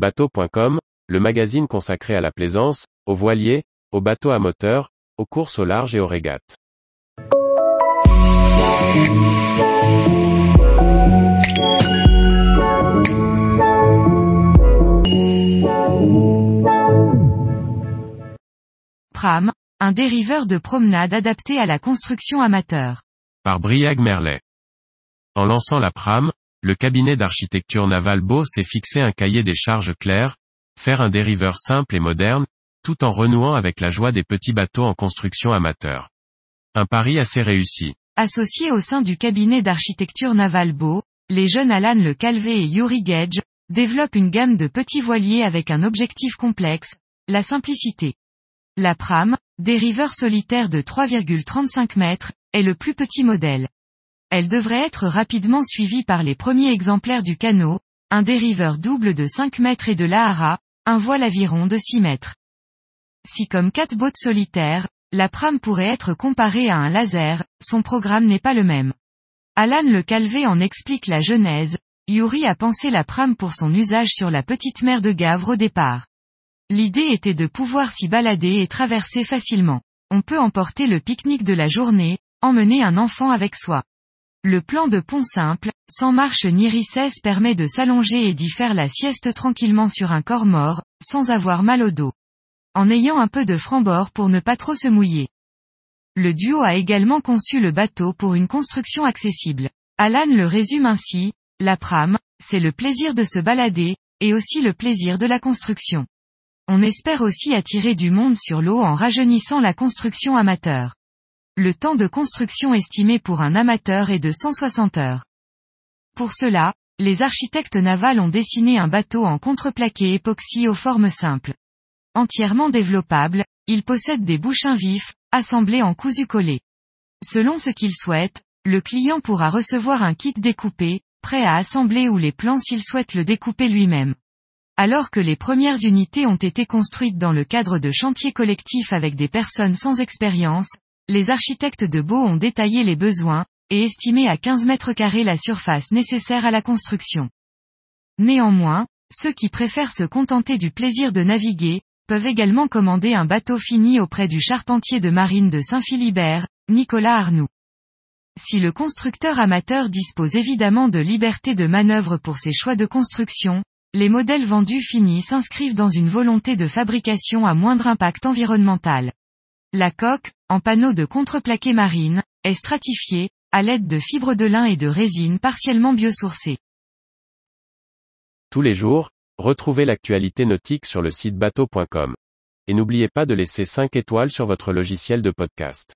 Bateau.com, le magazine consacré à la plaisance, aux voiliers, aux bateaux à moteur, aux courses au large et aux régates. Pram, un dériveur de promenade adapté à la construction amateur. Par Briag Merlet. En lançant la Pram, le cabinet d'architecture navale Beau s'est fixé un cahier des charges clair, faire un dériveur simple et moderne, tout en renouant avec la joie des petits bateaux en construction amateur. Un pari assez réussi. Associés au sein du cabinet d'architecture navale Beau, les jeunes Alan Le Calvé et Yuri Gage, développent une gamme de petits voiliers avec un objectif complexe, la simplicité. La Pram, dériveur solitaire de 3,35 mètres, est le plus petit modèle. Elle devrait être rapidement suivie par les premiers exemplaires du canot, un dériveur double de 5 mètres et de l'Ahara, un voile aviron de 6 mètres. Si comme quatre boats solitaires, la Pram pourrait être comparée à un laser, son programme n'est pas le même. Alan Le Calvé en explique la genèse, Yuri a pensé la Pram pour son usage sur la petite mer de Gavre au départ. L'idée était de pouvoir s'y balader et traverser facilement. On peut emporter le pique-nique de la journée, emmener un enfant avec soi. Le plan de pont simple, sans marche ni richesse permet de s'allonger et d'y faire la sieste tranquillement sur un corps mort, sans avoir mal au dos. En ayant un peu de franc-bord pour ne pas trop se mouiller. Le duo a également conçu le bateau pour une construction accessible. Alan le résume ainsi, la pram, c'est le plaisir de se balader, et aussi le plaisir de la construction. On espère aussi attirer du monde sur l'eau en rajeunissant la construction amateur. Le temps de construction estimé pour un amateur est de 160 heures. Pour cela, les architectes navals ont dessiné un bateau en contreplaqué époxy aux formes simples. Entièrement développable, il possède des bouchins vifs, assemblés en cousu collé. Selon ce qu'il souhaite, le client pourra recevoir un kit découpé, prêt à assembler ou les plans s'il souhaite le découper lui-même. Alors que les premières unités ont été construites dans le cadre de chantiers collectifs avec des personnes sans expérience, les architectes de Beau ont détaillé les besoins, et estimé à 15 mètres carrés la surface nécessaire à la construction. Néanmoins, ceux qui préfèrent se contenter du plaisir de naviguer, peuvent également commander un bateau fini auprès du charpentier de marine de Saint-Philibert, Nicolas Arnoux. Si le constructeur amateur dispose évidemment de liberté de manœuvre pour ses choix de construction, les modèles vendus finis s'inscrivent dans une volonté de fabrication à moindre impact environnemental. La coque, en panneau de contreplaqué marine, est stratifiée, à l'aide de fibres de lin et de résine partiellement biosourcées. Tous les jours, retrouvez l'actualité nautique sur le site bateau.com. Et n'oubliez pas de laisser 5 étoiles sur votre logiciel de podcast.